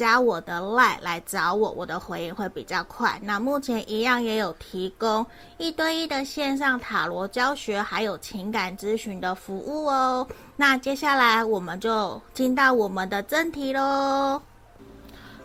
加我的 LINE 来找我，我的回应会比较快。那目前一样也有提供一对一的线上塔罗教学，还有情感咨询的服务哦。那接下来我们就进到我们的正题喽。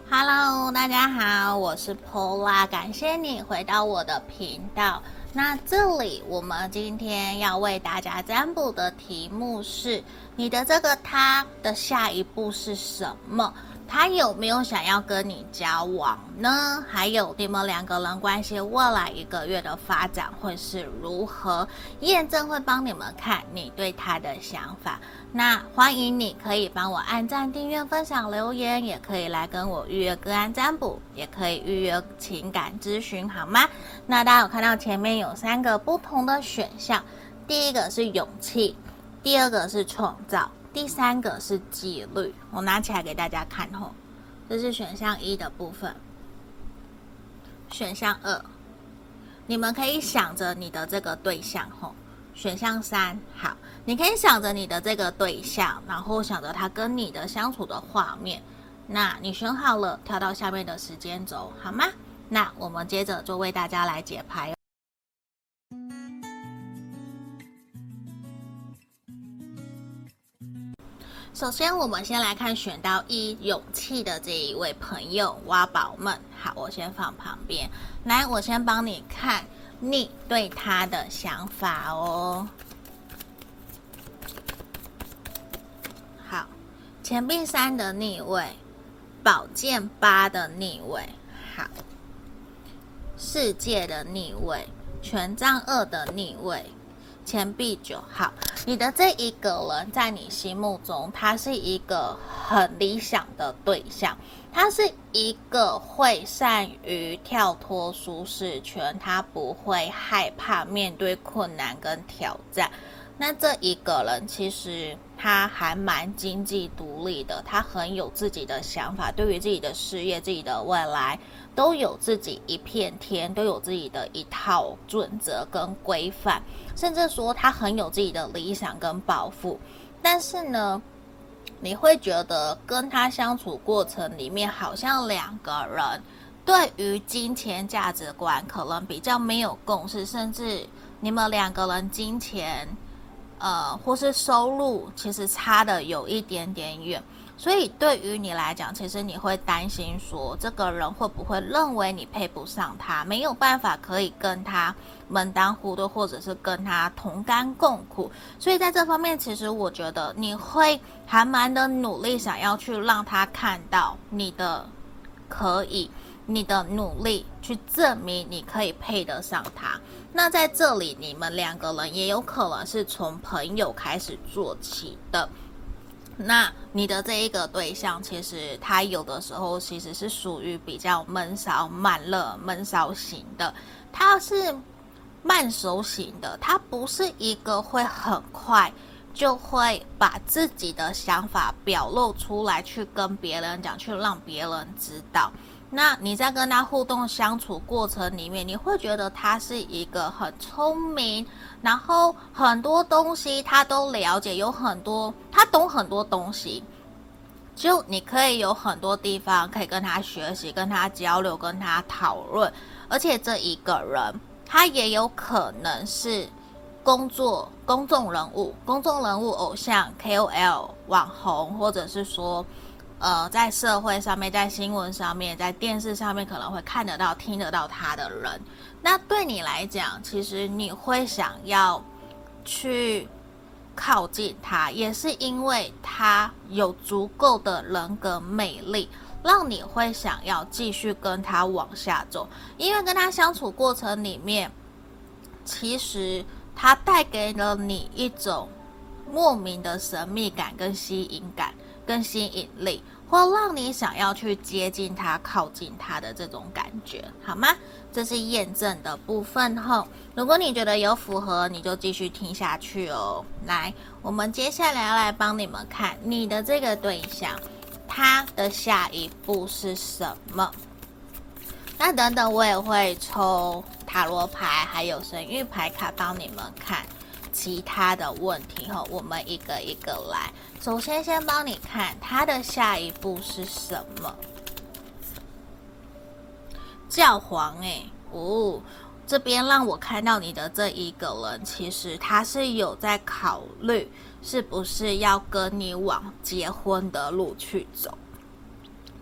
Hello，大家好，我是 Pola，感谢你回到我的频道。那这里我们今天要为大家占卜的题目是：你的这个他的下一步是什么？他有没有想要跟你交往呢？还有你们两个人关系未来一个月的发展会是如何？验证会帮你们看你对他的想法。那欢迎你可以帮我按赞、订阅、分享、留言，也可以来跟我预约个案占卜，也可以预约情感咨询，好吗？那大家有看到前面有三个不同的选项，第一个是勇气，第二个是创造。第三个是纪律，我拿起来给大家看吼，这是选项一的部分。选项二，你们可以想着你的这个对象吼。选项三，好，你可以想着你的这个对象，然后想着他跟你的相处的画面。那你选好了，跳到下面的时间轴，好吗？那我们接着就为大家来解牌。首先，我们先来看选到一勇气的这一位朋友挖宝们。好，我先放旁边。来，我先帮你看，你对他的想法哦。好，钱币三的逆位，宝剑八的逆位，好，世界的逆位，权杖二的逆位。钱币九号，你的这一个人，在你心目中，他是一个很理想的对象，他是一个会善于跳脱舒适圈，他不会害怕面对困难跟挑战。那这一个人其实他还蛮经济独立的，他很有自己的想法，对于自己的事业、自己的未来。都有自己一片天，都有自己的一套准则跟规范，甚至说他很有自己的理想跟抱负。但是呢，你会觉得跟他相处过程里面，好像两个人对于金钱价值观可能比较没有共识，甚至你们两个人金钱，呃，或是收入其实差的有一点点远。所以对于你来讲，其实你会担心说，这个人会不会认为你配不上他，没有办法可以跟他门当户对，或者是跟他同甘共苦。所以在这方面，其实我觉得你会还蛮的努力，想要去让他看到你的可以，你的努力去证明你可以配得上他。那在这里，你们两个人也有可能是从朋友开始做起的。那你的这一个对象，其实他有的时候其实是属于比较闷骚、慢热、闷骚型的，他是慢熟型的，他不是一个会很快就会把自己的想法表露出来，去跟别人讲，去让别人知道。那你在跟他互动相处过程里面，你会觉得他是一个很聪明，然后很多东西他都了解，有很多他懂很多东西，就你可以有很多地方可以跟他学习、跟他交流、跟他讨论。而且这一个人，他也有可能是工作公众人物、公众人物、偶像、KOL、网红，或者是说。呃，在社会上面，在新闻上面，在电视上面，可能会看得到、听得到他的人，那对你来讲，其实你会想要去靠近他，也是因为他有足够的人格魅力，让你会想要继续跟他往下走。因为跟他相处过程里面，其实他带给了你一种莫名的神秘感跟吸引感。跟吸引力，或让你想要去接近他、靠近他的这种感觉，好吗？这是验证的部分后，如果你觉得有符合，你就继续听下去哦。来，我们接下来要来帮你们看你的这个对象，他的下一步是什么？那等等，我也会抽塔罗牌，还有神谕牌卡帮你们看。其他的问题哈，我们一个一个来。首先，先帮你看他的下一步是什么？教皇哎，哦，这边让我看到你的这一个人，其实他是有在考虑是不是要跟你往结婚的路去走。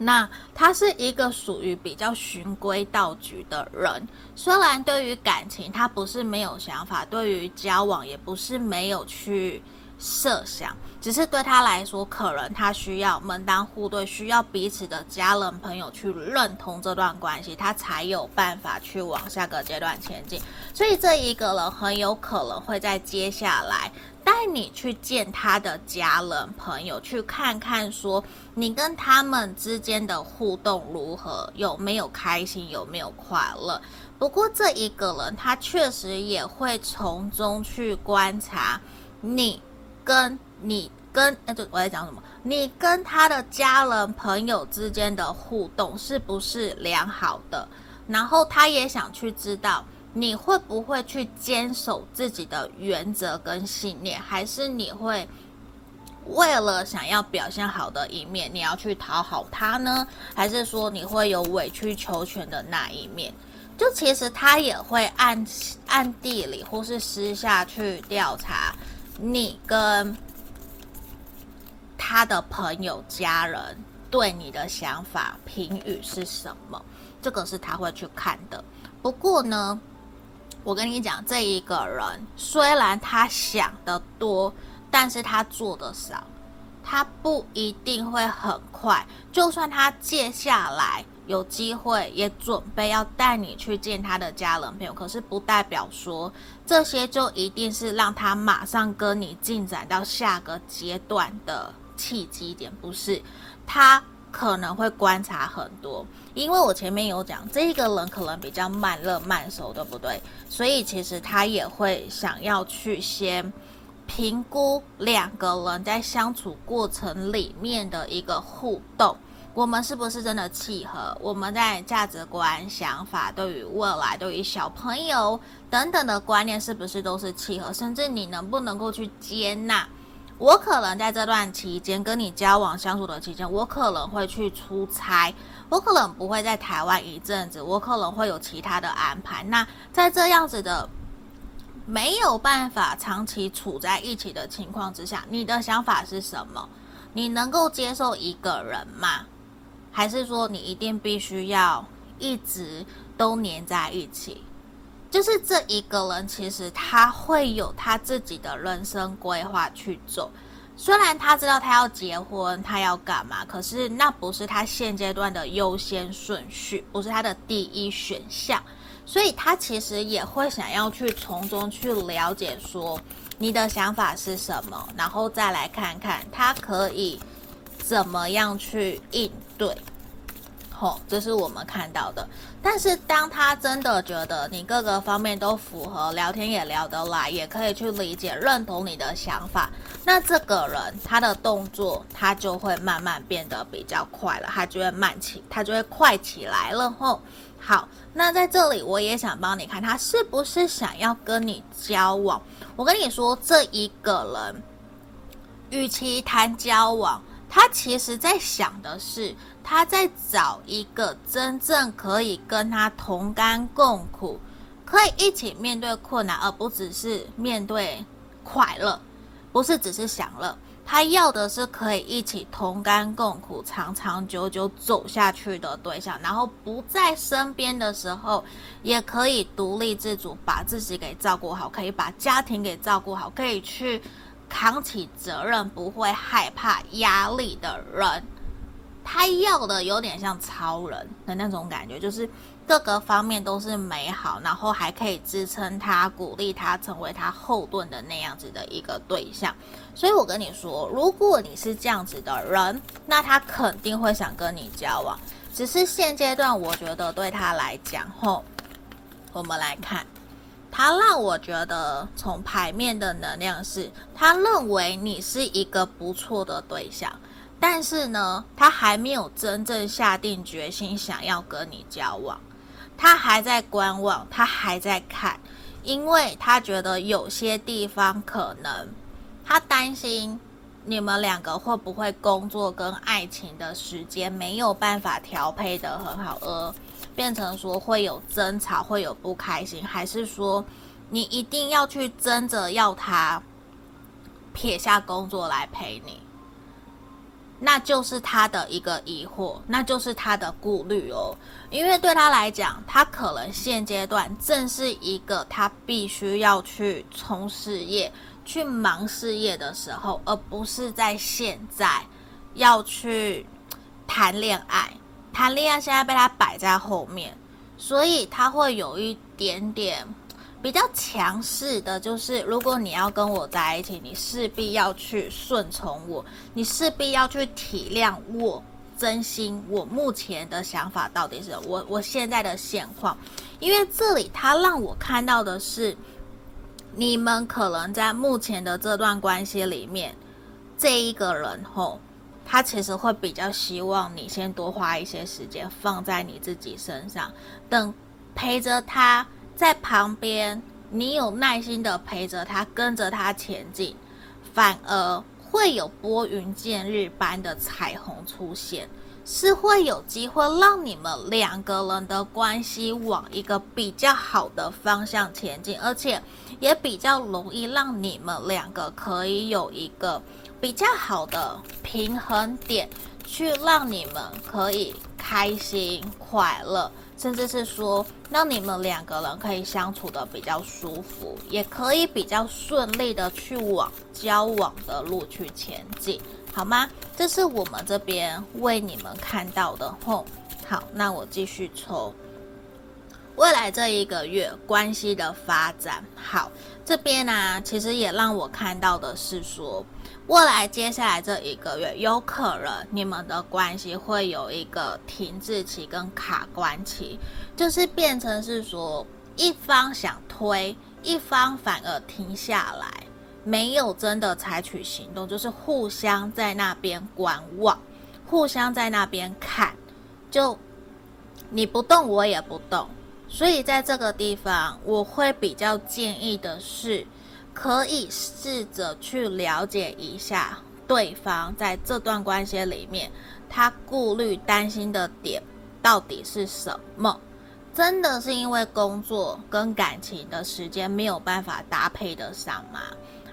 那他是一个属于比较循规蹈矩的人，虽然对于感情他不是没有想法，对于交往也不是没有去设想，只是对他来说，可能他需要门当户对，需要彼此的家人朋友去认同这段关系，他才有办法去往下个阶段前进。所以这一个人很有可能会在接下来。带你去见他的家人朋友，去看看说你跟他们之间的互动如何，有没有开心，有没有快乐。不过这一个人他确实也会从中去观察你跟你跟哎，对，我在讲什么？你跟他的家人朋友之间的互动是不是良好的？然后他也想去知道。你会不会去坚守自己的原则跟信念，还是你会为了想要表现好的一面，你要去讨好他呢？还是说你会有委曲求全的那一面？就其实他也会暗暗地里或是私下去调查你跟他的朋友、家人对你的想法评语是什么，这个是他会去看的。不过呢。我跟你讲，这一个人虽然他想得多，但是他做得少，他不一定会很快。就算他接下来有机会，也准备要带你去见他的家人朋友，可是不代表说这些就一定是让他马上跟你进展到下个阶段的契机点，不是？他可能会观察很多。因为我前面有讲，这个人可能比较慢热慢熟，对不对？所以其实他也会想要去先评估两个人在相处过程里面的一个互动，我们是不是真的契合？我们在价值观、想法、对于未来、对于小朋友等等的观念，是不是都是契合？甚至你能不能够去接纳？我可能在这段期间跟你交往相处的期间，我可能会去出差，我可能不会在台湾一阵子，我可能会有其他的安排。那在这样子的没有办法长期处在一起的情况之下，你的想法是什么？你能够接受一个人吗？还是说你一定必须要一直都黏在一起？就是这一个人，其实他会有他自己的人生规划去做。虽然他知道他要结婚，他要干嘛，可是那不是他现阶段的优先顺序，不是他的第一选项。所以他其实也会想要去从中去了解，说你的想法是什么，然后再来看看他可以怎么样去应对。哦，这是我们看到的。但是，当他真的觉得你各个方面都符合，聊天也聊得来，也可以去理解、认同你的想法，那这个人他的动作他就会慢慢变得比较快了，他就会慢起，他就会快起来了。吼，好，那在这里我也想帮你看，他是不是想要跟你交往？我跟你说，这一个人，与其谈交往。他其实在想的是，他在找一个真正可以跟他同甘共苦，可以一起面对困难，而不只是面对快乐，不是只是享乐。他要的是可以一起同甘共苦，长长久久走下去的对象。然后不在身边的时候，也可以独立自主，把自己给照顾好，可以把家庭给照顾好，可以去。扛起责任，不会害怕压力的人，他要的有点像超人的那种感觉，就是各个方面都是美好，然后还可以支撑他、鼓励他，成为他后盾的那样子的一个对象。所以我跟你说，如果你是这样子的人，那他肯定会想跟你交往。只是现阶段，我觉得对他来讲，吼，我们来看。他让我觉得，从牌面的能量是，他认为你是一个不错的对象，但是呢，他还没有真正下定决心想要跟你交往，他还在观望，他还在看，因为他觉得有些地方可能，他担心你们两个会不会工作跟爱情的时间没有办法调配的很好，而。变成说会有争吵，会有不开心，还是说你一定要去争着要他撇下工作来陪你？那就是他的一个疑惑，那就是他的顾虑哦。因为对他来讲，他可能现阶段正是一个他必须要去冲事业、去忙事业的时候，而不是在现在要去谈恋爱。谈恋爱现在被他摆在后面，所以他会有一点点比较强势的，就是如果你要跟我在一起，你势必要去顺从我，你势必要去体谅我，真心我目前的想法到底是我我现在的现况，因为这里他让我看到的是，你们可能在目前的这段关系里面，这一个人吼。他其实会比较希望你先多花一些时间放在你自己身上，等陪着他在旁边，你有耐心的陪着他，跟着他前进，反而会有拨云见日般的彩虹出现，是会有机会让你们两个人的关系往一个比较好的方向前进，而且也比较容易让你们两个可以有一个。比较好的平衡点去让你们可以开心快乐，甚至是说让你们两个人可以相处得比较舒服，也可以比较顺利的去往交往的路去前进，好吗？这是我们这边为你们看到的吼。好，那我继续抽。未来这一个月关系的发展，好，这边呢、其实也让我看到的是说，未来接下来这一个月，有可能你们的关系会有一个停滞期跟卡关期，就是变成是说，一方想推，一方反而停下来，没有真的采取行动，就是互相在那边观望，互相在那边看，就你不动，我也不动。所以在这个地方，我会比较建议的是，可以试着去了解一下对方在这段关系里面，他顾虑、担心的点到底是什么？真的是因为工作跟感情的时间没有办法搭配得上吗？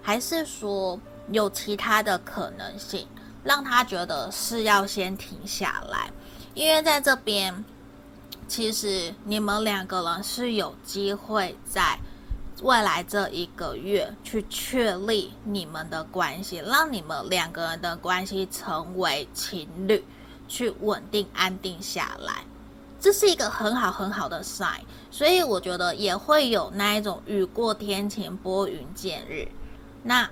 还是说有其他的可能性，让他觉得是要先停下来？因为在这边。其实你们两个人是有机会在未来这一个月去确立你们的关系，让你们两个人的关系成为情侣，去稳定安定下来，这是一个很好很好的 sign。所以我觉得也会有那一种雨过天晴、拨云见日。那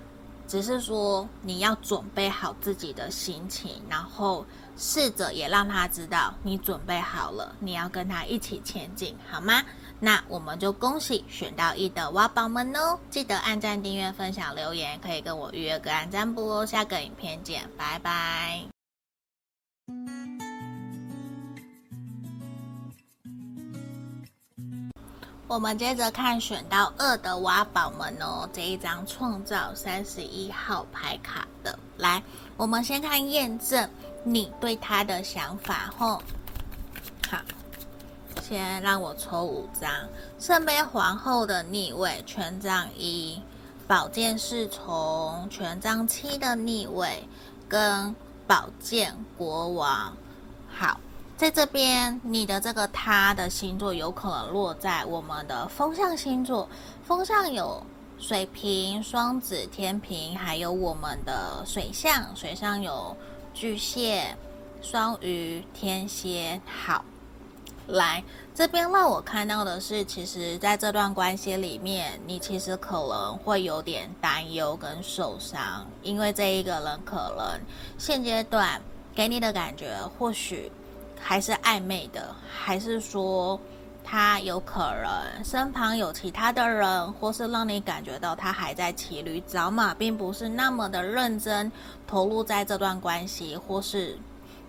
只是说你要准备好自己的心情，然后。试着也让他知道你准备好了，你要跟他一起前进，好吗？那我们就恭喜选到一的挖宝们哦！记得按赞、订阅、分享、留言，可以跟我预约个案占卜哦。下个影片见，拜拜。我们接着看选到二的挖宝们哦，这一张创造三十一号牌卡的，来，我们先看验证。你对他的想法，吼，先让我抽五张圣杯皇后的逆位，权杖一，宝剑侍从，权杖七的逆位，跟宝剑国王。好，在这边，你的这个他的星座有可能落在我们的风象星座，风象有水瓶、双子、天平，还有我们的水象，水象有。巨蟹、双鱼、天蝎，好，来这边让我看到的是，其实在这段关系里面，你其实可能会有点担忧跟受伤，因为这一个人可能现阶段给你的感觉或许还是暧昧的，还是说。他有可能身旁有其他的人，或是让你感觉到他还在骑驴找马，并不是那么的认真投入在这段关系，或是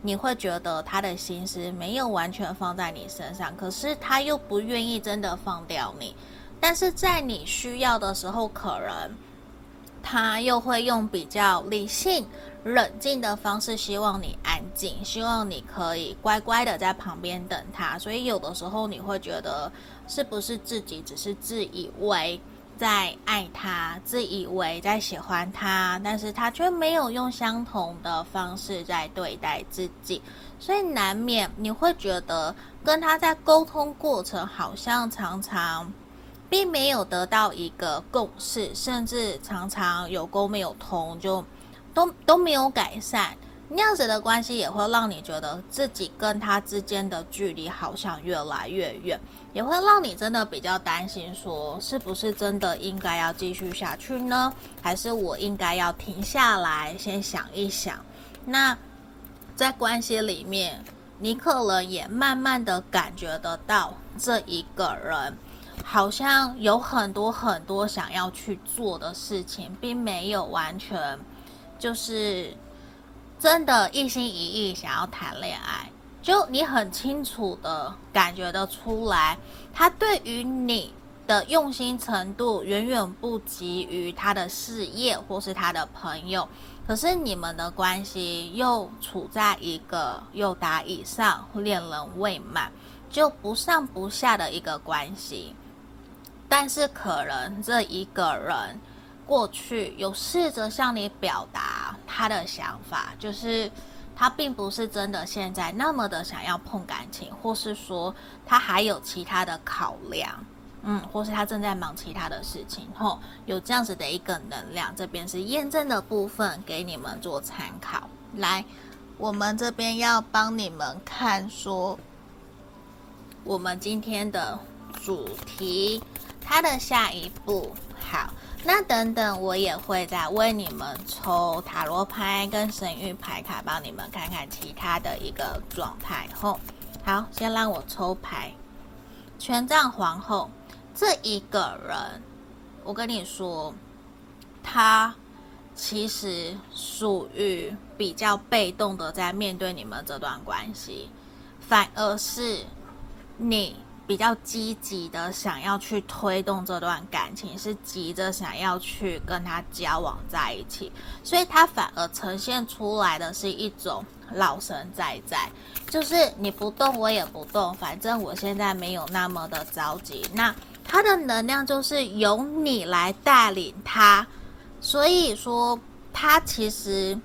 你会觉得他的心思没有完全放在你身上，可是他又不愿意真的放掉你，但是在你需要的时候，可能他又会用比较理性。冷静的方式，希望你安静，希望你可以乖乖的在旁边等他。所以有的时候你会觉得，是不是自己只是自以为在爱他，自以为在喜欢他，但是他却没有用相同的方式在对待自己，所以难免你会觉得跟他在沟通过程好像常常并没有得到一个共识，甚至常常有沟没有通就。都都没有改善，那样子的关系也会让你觉得自己跟他之间的距离好像越来越远，也会让你真的比较担心，说是不是真的应该要继续下去呢？还是我应该要停下来先想一想？那在关系里面，你可能也慢慢的感觉得到，这一个人好像有很多很多想要去做的事情，并没有完全。就是真的，一心一意想要谈恋爱，就你很清楚的感觉得出来，他对于你的用心程度远远不及于他的事业或是他的朋友，可是你们的关系又处在一个友达以上、恋人未满，就不上不下的一个关系，但是可能这一个人。过去有试着向你表达他的想法，就是他并不是真的现在那么的想要碰感情，或是说他还有其他的考量，嗯，或是他正在忙其他的事情，吼，有这样子的一个能量，这边是验证的部分，给你们做参考。来，我们这边要帮你们看说，我们今天的主题，它的下一步，好。那等等，我也会再为你们抽塔罗牌跟神谕牌卡，帮你们看看其他的一个状态。后，好，先让我抽牌。权杖皇后，这一个人，我跟你说，他其实属于比较被动的，在面对你们这段关系，反而是你。比较积极的想要去推动这段感情，是急着想要去跟他交往在一起，所以他反而呈现出来的是一种老神在在，就是你不动我也不动，反正我现在没有那么的着急。那他的能量就是由你来带领他，所以说他其实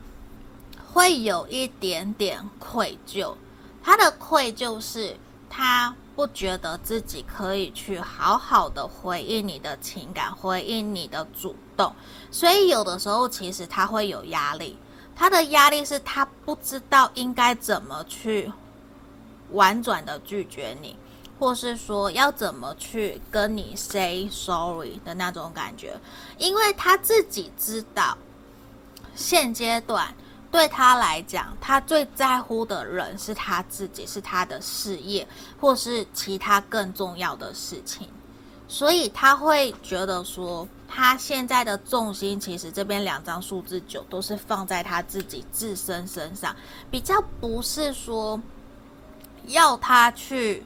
会有一点点愧疚，他的愧疚是他。不觉得自己可以去好好的回应你的情感，回应你的主动，所以有的时候其实他会有压力。他的压力是他不知道应该怎么去婉转的拒绝你，或是说要怎么去跟你 say sorry 的那种感觉，因为他自己知道现阶段。对他来讲，他最在乎的人是他自己，是他的事业，或是其他更重要的事情，所以他会觉得说，他现在的重心其实这边两张数字九都是放在他自己自身身上，比较不是说要他去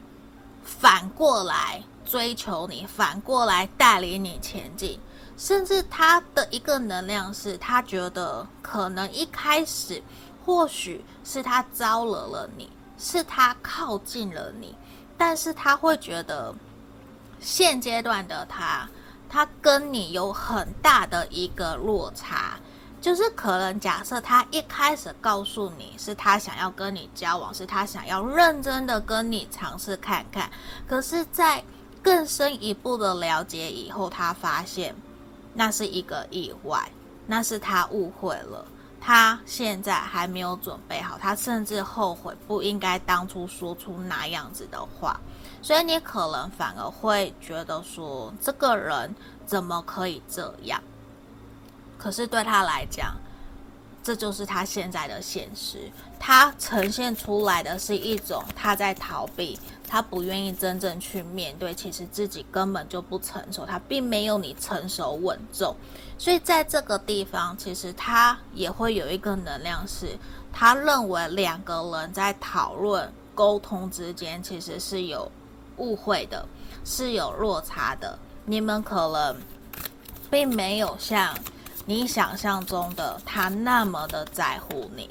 反过来追求你，反过来带领你前进。甚至他的一个能量是，他觉得可能一开始或许是他招惹了你，是他靠近了你，但是他会觉得现阶段的他，他跟你有很大的一个落差，就是可能假设他一开始告诉你是他想要跟你交往，是他想要认真的跟你尝试看看，可是，在更深一步的了解以后，他发现。那是一个意外，那是他误会了，他现在还没有准备好，他甚至后悔不应该当初说出那样子的话，所以你可能反而会觉得说，这个人怎么可以这样？可是对他来讲，这就是他现在的现实，他呈现出来的是一种他在逃避。他不愿意真正去面对，其实自己根本就不成熟，他并没有你成熟稳重，所以在这个地方，其实他也会有一个能量是，他认为两个人在讨论沟通之间其实是有误会的，是有落差的，你们可能并没有像你想象中的他那么的在乎你，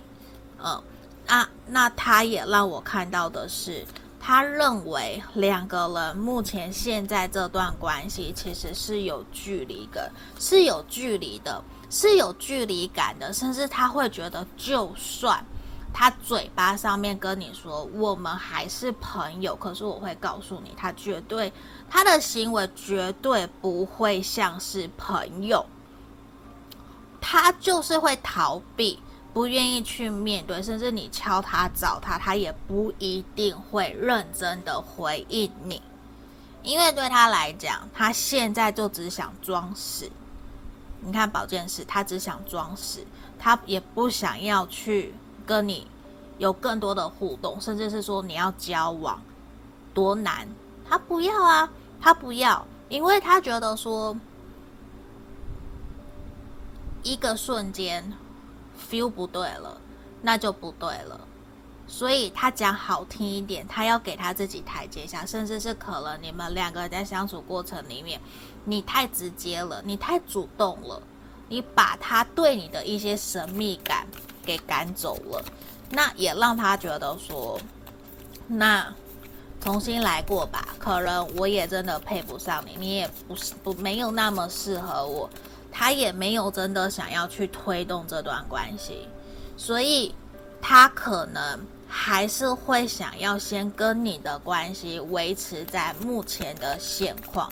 嗯，啊，那他也让我看到的是。他认为两个人目前现在这段关系其实是有距离的，是有距离的，是有距离感的，甚至他会觉得，就算他嘴巴上面跟你说我们还是朋友，可是我会告诉你，他绝对他的行为绝对不会像是朋友，他就是会逃避。不愿意去面对，甚至你敲他找他，他也不一定会认真的回应你，因为对他来讲，他现在就只想装死。你看保健室，他只想装死，他也不想要去跟你有更多的互动，甚至是说你要交往多难，他不要啊，他不要，因为他觉得说一个瞬间。feel 不对了，那就不对了。所以他讲好听一点，他要给他自己台阶下，甚至是可能你们两个人在相处过程里面，你太直接了，你太主动了，你把他对你的一些神秘感给赶走了，那也让他觉得说，那重新来过吧。可能我也真的配不上你，你也不是不没有那么适合我。他也没有真的想要去推动这段关系，所以他可能还是会想要先跟你的关系维持在目前的现况，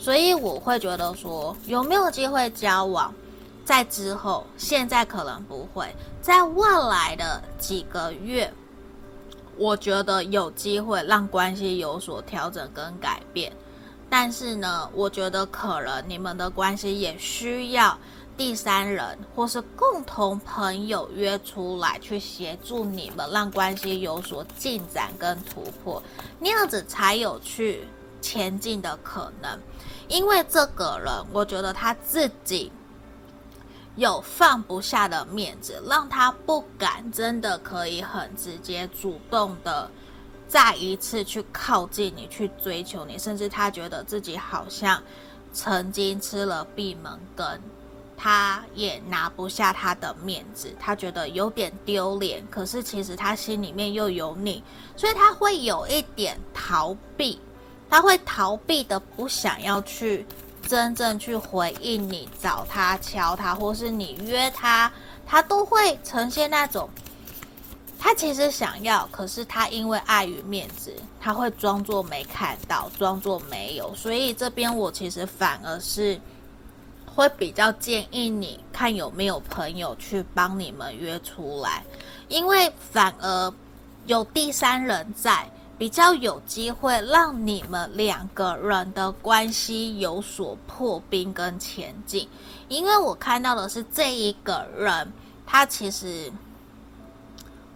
所以我会觉得说，有没有机会交往，在之后，现在可能不会，在未来的几个月，我觉得有机会让关系有所调整跟改变，但是呢，我觉得可能你们的关系也需要。第三人或是共同朋友约出来去协助你们，让关系有所进展跟突破，那样子才有去前进的可能。因为这个人，我觉得他自己有放不下的面子，让他不敢真的可以很直接主动的再一次去靠近你，去追求你，甚至他觉得自己好像曾经吃了闭门羹。他也拿不下他的面子，他觉得有点丢脸。可是其实他心里面又有你，所以他会有一点逃避，他会逃避的不想要去真正去回应你，找他敲他，或是你约他，他都会呈现那种他其实想要，可是他因为碍于面子，他会装作没看到，装作没有。所以这边我其实反而是。会比较建议你看有没有朋友去帮你们约出来，因为反而有第三人在，比较有机会让你们两个人的关系有所破冰跟前进。因为我看到的是这一个人，他其实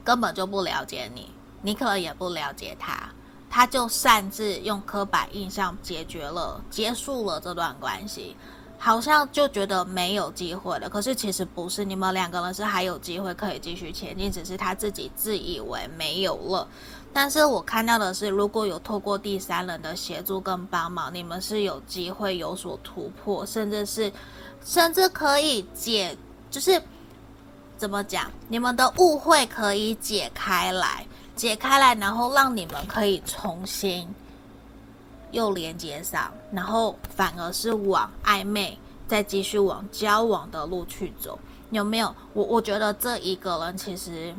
根本就不了解你，你可能也不了解他，他就擅自用刻板印象解决了、结束了这段关系。好像就觉得没有机会了，可是其实不是，你们两个人是还有机会可以继续前进，只是他自己自以为没有了。但是我看到的是，如果有透过第三人的协助跟帮忙，你们是有机会有所突破，甚至是甚至可以解，就是怎么讲，你们的误会可以解开来，解开来，然后让你们可以重新。又连接上，然后反而是往暧昧，再继续往交往的路去走，有没有？我我觉得这一个人其实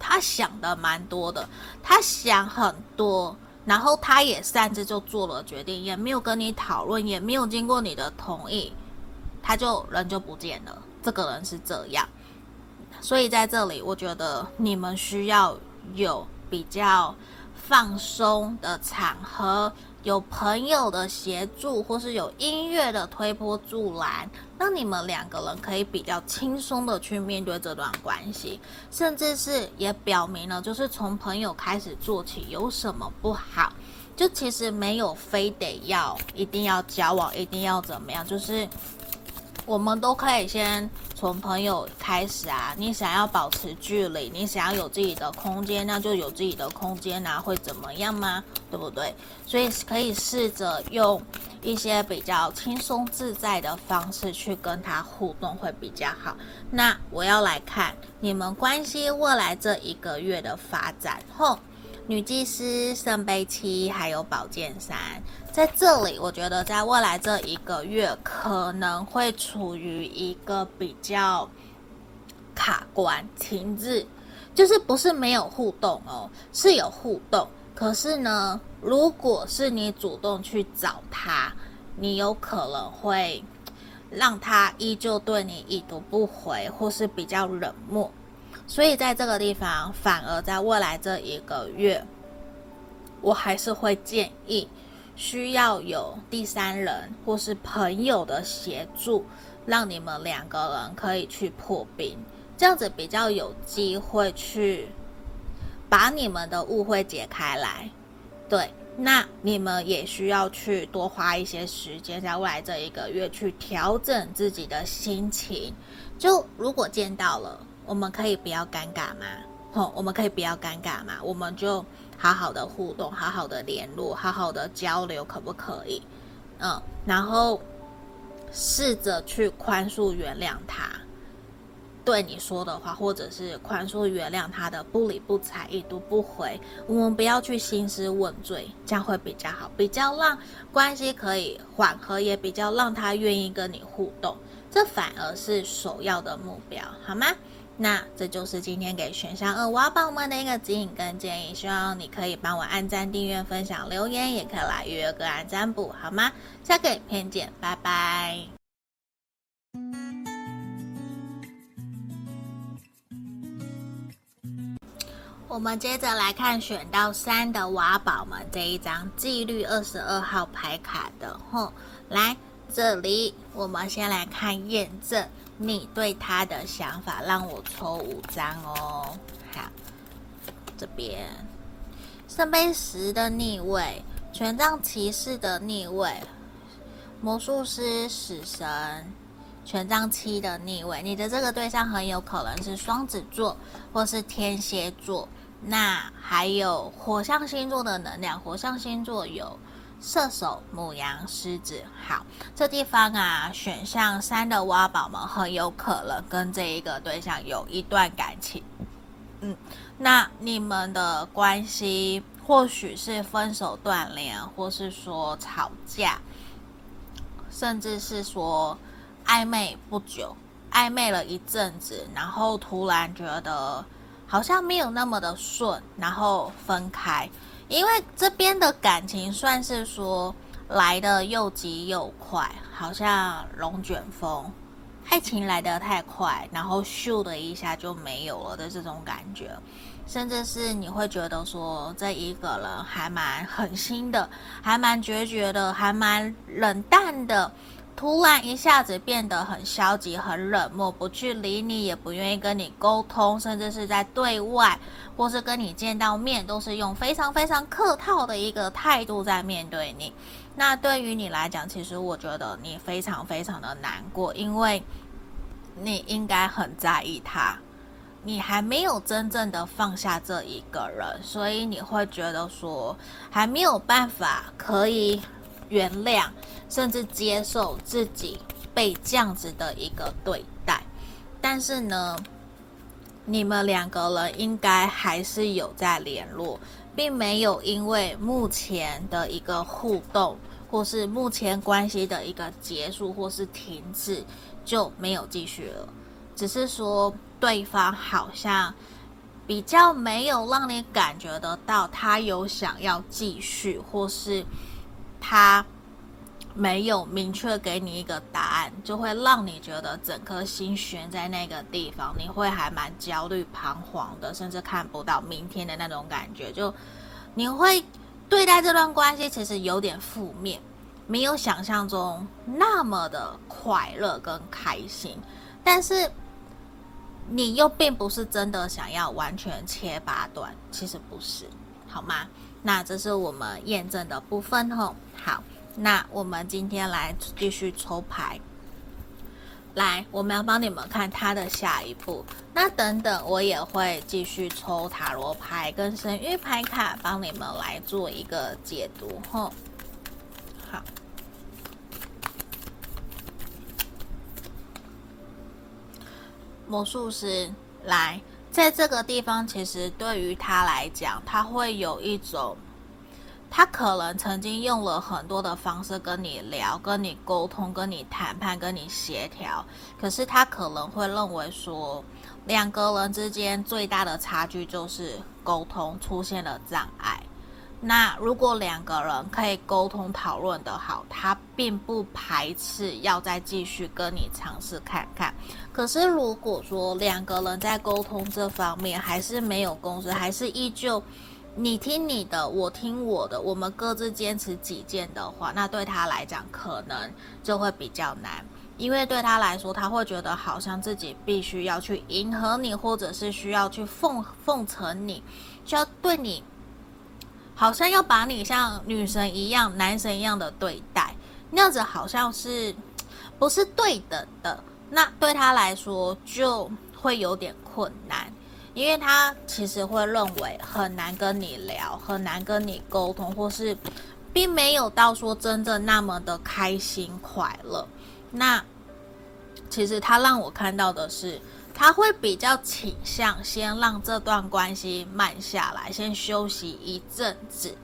他想的蛮多的，他想很多，然后他也擅自就做了决定，也没有跟你讨论，也没有经过你的同意，他就人就不见了。这个人是这样，所以在这里，我觉得你们需要有比较放松的场合。有朋友的协助，或是有音乐的推波助澜，让你们两个人可以比较轻松的去面对这段关系，甚至是也表明了，就是从朋友开始做起，有什么不好？就其实没有非得要一定要交往，一定要怎么样，就是。我们都可以先从朋友开始啊，你想要保持距离，你想要有自己的空间，那就有自己的空间啊，会怎么样吗？对不对？所以可以试着用一些比较轻松自在的方式去跟他互动，会比较好。那我要来看你们关系未来这一个月的发展后。女祭司、圣杯七，还有宝剑三，在这里，我觉得在未来这一个月可能会处于一个比较卡关、停滞，就是不是没有互动哦，是有互动，可是呢，如果是你主动去找他，你有可能会让他依旧对你已读不回，或是比较冷漠。所以在这个地方，反而在未来这一个月，我还是会建议需要有第三人或是朋友的协助，让你们两个人可以去破冰，这样子比较有机会去把你们的误会解开来。对，那你们也需要去多花一些时间，在未来这一个月去调整自己的心情。就如果见到了。我们可以不要尴尬吗？吼，我们可以不要尴尬吗？我们就好好的互动，好好的联络，好好的交流，可不可以？嗯，然后试着去宽恕、原谅他对你说的话，或者是宽恕、原谅他的不理不睬、已读不回。我们不要去兴师问罪，这样会比较好，比较让关系可以缓和，也比较让他愿意跟你互动。这反而是首要的目标，好吗？那这就是今天给选项二挖宝们的一个指引跟建议，希望你可以帮我按赞、订阅、分享、留言，也可以来预约个案占卜，好吗？下个影片见，拜拜。我们接着来看选到三的娃宝们这一张纪律二十二号牌卡的吼，来这里，我们先来看验证。你对他的想法，让我抽五张哦。好，这边圣杯十的逆位，权杖骑士的逆位，魔术师死神，权杖七的逆位。你的这个对象很有可能是双子座或是天蝎座。那还有火象星座的能量，火象星座有。射手、牡羊、狮子，好，这地方啊，选项三的挖宝们很有可能跟这一个对象有一段感情，嗯，那你们的关系或许是分手断联，或是说吵架，甚至是说暧昧不久，暧昧了一阵子，然后突然觉得好像没有那么的顺，然后分开。因为这边的感情算是说来的又急又快，好像龙卷风，爱情来得太快，然后咻的一下就没有了的这种感觉，甚至是你会觉得说这一个人还蛮狠心的，还蛮决绝的，还蛮冷淡的。突然一下子变得很消极、很冷漠，不去理你，也不愿意跟你沟通，甚至是在对外或是跟你见到面，都是用非常非常客套的一个态度在面对你。那对于你来讲，其实我觉得你非常非常的难过，因为你应该很在意他，你还没有真正的放下这一个人，所以你会觉得说还没有办法可以原谅。甚至接受自己被这样子的一个对待，但是呢，你们两个人应该还是有在联络，并没有因为目前的一个互动，或是目前关系的一个结束或是停止就没有继续了，只是说对方好像比较没有让你感觉得到他有想要继续，或是他。没有明确给你一个答案，就会让你觉得整颗心悬在那个地方，你会还蛮焦虑、彷徨的，甚至看不到明天的那种感觉。就你会对待这段关系，其实有点负面，没有想象中那么的快乐跟开心。但是你又并不是真的想要完全切八段，其实不是，好吗？那这是我们验证的部分吼，好。那我们今天来继续抽牌，来，我们要帮你们看他的下一步。那等等，我也会继续抽塔罗牌跟神谕牌卡，帮你们来做一个解读。吼，好，魔术师来，在这个地方，其实对于他来讲，他会有一种。他可能曾经用了很多的方式跟你聊、跟你沟通、跟你谈判、跟你协调，可是他可能会认为说，两个人之间最大的差距就是沟通出现了障碍。那如果两个人可以沟通讨论得好，他并不排斥要再继续跟你尝试看看。可是如果说两个人在沟通这方面还是没有共识，还是依旧。你听你的，我听我的，我们各自坚持己见的话，那对他来讲可能就会比较难，因为对他来说，他会觉得好像自己必须要去迎合你，或者是需要去奉奉承你，需要对你，好像要把你像女神一样、男神一样的对待，那样子好像是不是对等的？那对他来说就会有点困难。因为他其实会认为很难跟你聊，很难跟你沟通，或是并没有到说真正那么的开心快乐。那其实他让我看到的是，他会比较倾向先让这段关系慢下来，先休息一阵子，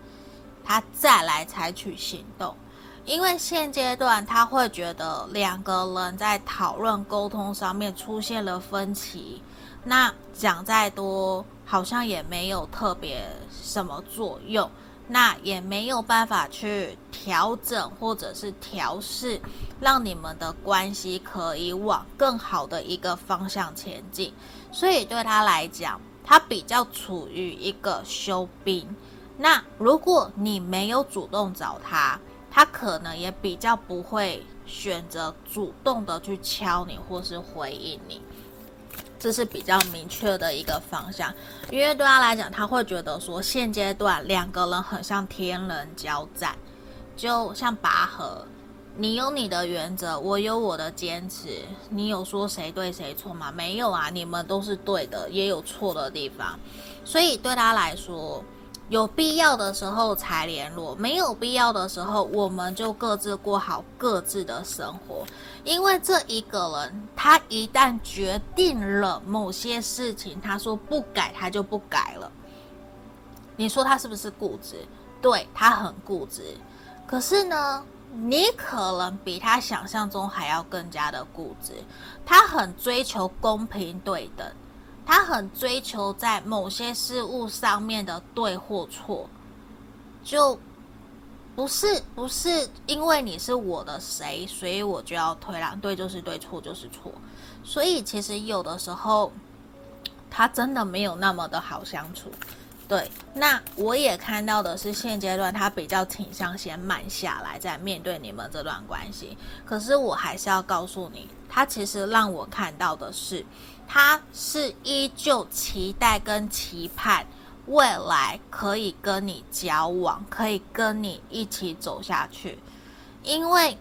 他再来采取行动。因为现阶段他会觉得两个人在讨论沟通上面出现了分歧。那讲再多，好像也没有特别什么作用，那也没有办法去调整或者是调试，让你们的关系可以往更好的一个方向前进。所以对他来讲，他比较处于一个休兵。那如果你没有主动找他，他可能也比较不会选择主动的去敲你或是回应你。这是比较明确的一个方向，因为对他来讲，他会觉得说，现阶段两个人很像天人交战，就像拔河，你有你的原则，我有我的坚持，你有说谁对谁错吗？没有啊，你们都是对的，也有错的地方，所以对他来说。有必要的时候才联络，没有必要的时候，我们就各自过好各自的生活。因为这一个人，他一旦决定了某些事情，他说不改，他就不改了。你说他是不是固执？对，他很固执。可是呢，你可能比他想象中还要更加的固执。他很追求公平对等。他很追求在某些事物上面的对或错，就不是不是因为你是我的谁，所以我就要退让，对就是对，错就是错。所以其实有的时候，他真的没有那么的好相处。对，那我也看到的是现阶段他比较倾向先慢下来，再面对你们这段关系。可是我还是要告诉你，他其实让我看到的是。他是依旧期待跟期盼未来可以跟你交往，可以跟你一起走下去，因为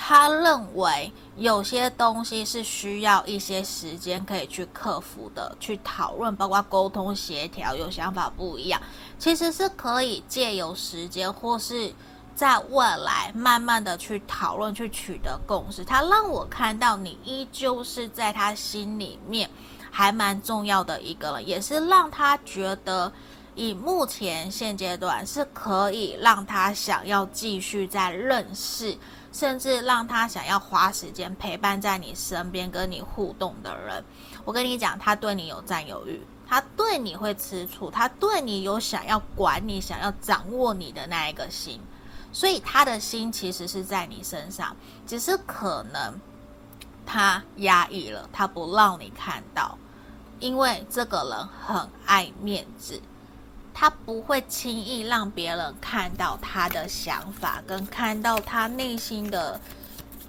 他认为有些东西是需要一些时间可以去克服的，去讨论，包括沟通协调，有想法不一样，其实是可以借由时间或是。在未来，慢慢的去讨论，去取得共识。他让我看到你依旧是在他心里面还蛮重要的一个人，也是让他觉得以目前现阶段是可以让他想要继续再认识，甚至让他想要花时间陪伴在你身边跟你互动的人。我跟你讲，他对你有占有欲，他对你会吃醋，他对你有想要管你、想要掌握你的那一个心。所以他的心其实是在你身上，只是可能他压抑了，他不让你看到，因为这个人很爱面子，他不会轻易让别人看到他的想法，跟看到他内心的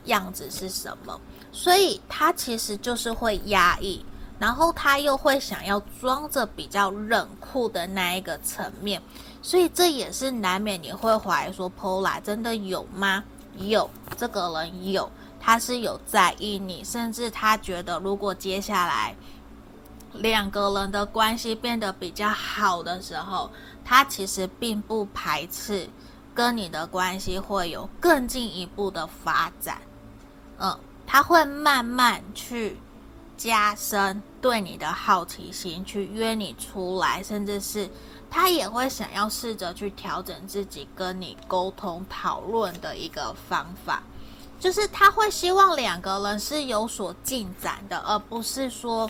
样子是什么，所以他其实就是会压抑，然后他又会想要装着比较冷酷的那一个层面。所以这也是难免你会怀疑说，Pola 真的有吗？有，这个人有，他是有在意你，甚至他觉得如果接下来两个人的关系变得比较好的时候，他其实并不排斥跟你的关系会有更进一步的发展。嗯，他会慢慢去加深对你的好奇心，去约你出来，甚至是。他也会想要试着去调整自己跟你沟通讨论的一个方法，就是他会希望两个人是有所进展的，而不是说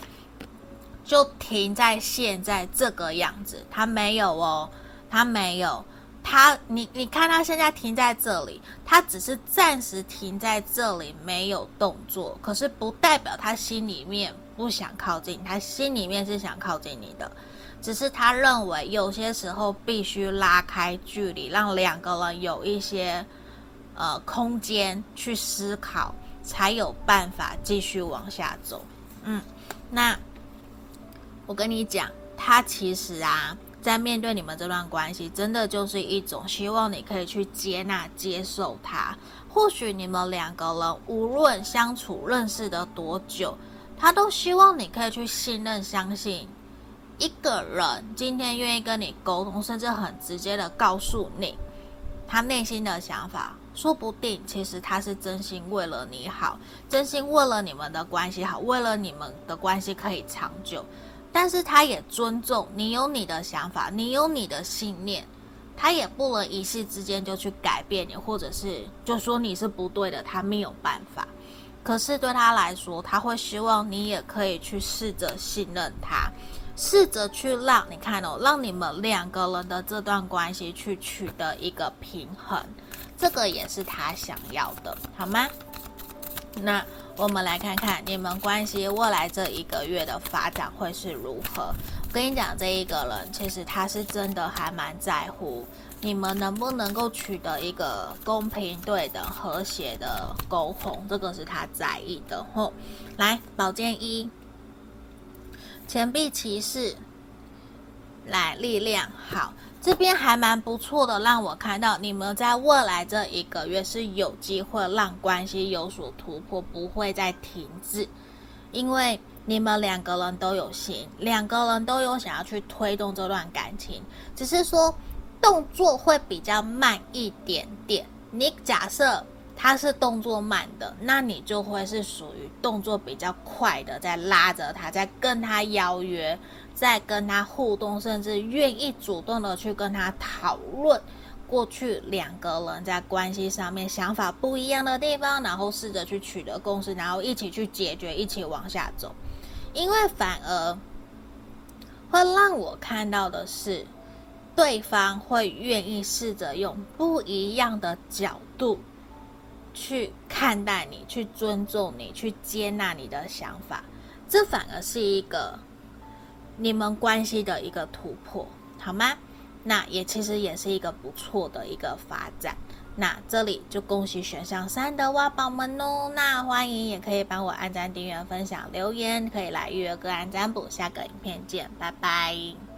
就停在现在这个样子。他没有哦，他没有，他你你看他现在停在这里，他只是暂时停在这里没有动作，可是不代表他心里面不想靠近，他心里面是想靠近你的。只是他认为有些时候必须拉开距离，让两个人有一些呃空间去思考，才有办法继续往下走。嗯，那我跟你讲，他其实啊，在面对你们这段关系，真的就是一种希望你可以去接纳、接受他。或许你们两个人无论相处、认识的多久，他都希望你可以去信任、相信。一个人今天愿意跟你沟通，甚至很直接的告诉你他内心的想法，说不定其实他是真心为了你好，真心为了你们的关系好，为了你们的关系可以长久。但是他也尊重你有你的想法，你有你的信念，他也不能一夕之间就去改变你，或者是就说你是不对的，他没有办法。可是对他来说，他会希望你也可以去试着信任他，试着去让你看哦，让你们两个人的这段关系去取得一个平衡，这个也是他想要的，好吗？那我们来看看你们关系未来这一个月的发展会是如何。我跟你讲，这一个人其实他是真的还蛮在乎你们能不能够取得一个公平、对等、和谐的沟通，这个是他在意的。吼，来，宝剑一，钱币骑士，来，力量，好。这边还蛮不错的，让我看到你们在未来这一个月是有机会让关系有所突破，不会再停滞，因为你们两个人都有心，两个人都有想要去推动这段感情，只是说动作会比较慢一点点。你假设他是动作慢的，那你就会是属于动作比较快的，在拉着他，在跟他邀约。在跟他互动，甚至愿意主动的去跟他讨论过去两个人在关系上面想法不一样的地方，然后试着去取得共识，然后一起去解决，一起往下走。因为反而会让我看到的是，对方会愿意试着用不一样的角度去看待你，去尊重你，去接纳你的想法。这反而是一个。你们关系的一个突破，好吗？那也其实也是一个不错的一个发展。那这里就恭喜选项三的挖宝们哦。那欢迎也可以帮我按赞、订阅、分享、留言，可以来预约个案占卜。下个影片见，拜拜。